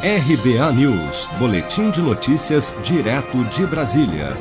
RBA News, Boletim de Notícias, direto de Brasília.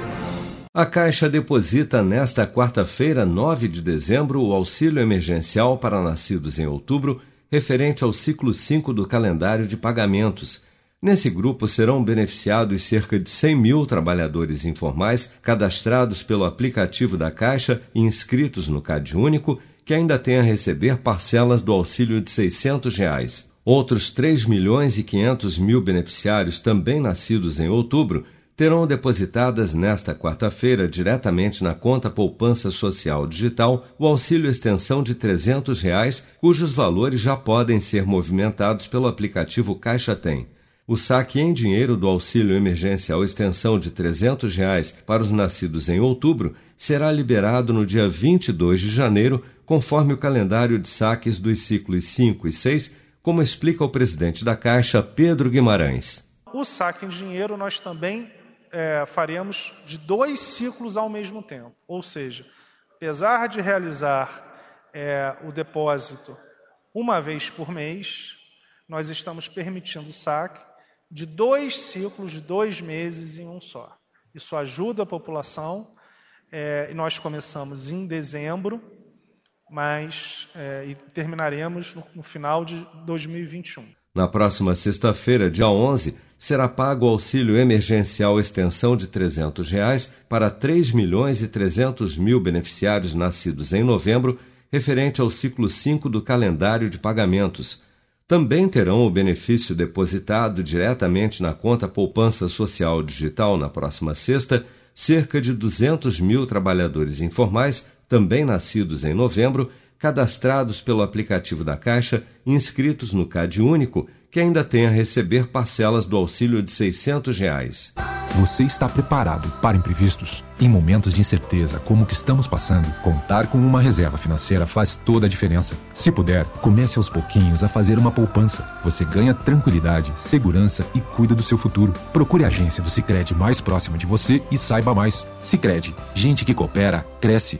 A Caixa deposita nesta quarta-feira, 9 de dezembro, o auxílio emergencial para nascidos em outubro, referente ao ciclo 5 do calendário de pagamentos. Nesse grupo serão beneficiados cerca de 100 mil trabalhadores informais cadastrados pelo aplicativo da Caixa e inscritos no CAD Único, que ainda têm a receber parcelas do auxílio de 600 reais. Outros 3 milhões e 500 mil beneficiários, também nascidos em outubro, terão depositadas nesta quarta-feira diretamente na conta Poupança Social Digital o auxílio extensão de 300 reais, cujos valores já podem ser movimentados pelo aplicativo Caixa Tem. O saque em dinheiro do auxílio emergencial extensão de 300 reais para os nascidos em outubro será liberado no dia 22 de janeiro, conforme o calendário de saques dos ciclos 5 e 6 como explica o presidente da Caixa, Pedro Guimarães. O saque em dinheiro nós também é, faremos de dois ciclos ao mesmo tempo. Ou seja, apesar de realizar é, o depósito uma vez por mês, nós estamos permitindo o saque de dois ciclos de dois meses em um só. Isso ajuda a população. É, nós começamos em dezembro mas é, e terminaremos no, no, final de 2021. Na próxima sexta-feira, dia 11, será pago o auxílio emergencial extensão de 300 reais para 3 milhões e 300 mil beneficiários nascidos em novembro, referente ao ciclo 5 do calendário de pagamentos. Também terão o benefício depositado diretamente na conta Poupança Social Digital na próxima sexta cerca de 200 mil trabalhadores informais também nascidos em novembro, cadastrados pelo aplicativo da Caixa, inscritos no CAD Único, que ainda tem a receber parcelas do auxílio de 600 reais. Você está preparado para imprevistos? Em momentos de incerteza como o que estamos passando, contar com uma reserva financeira faz toda a diferença. Se puder, comece aos pouquinhos a fazer uma poupança. Você ganha tranquilidade, segurança e cuida do seu futuro. Procure a agência do Sicredi mais próxima de você e saiba mais. Sicredi, gente que coopera cresce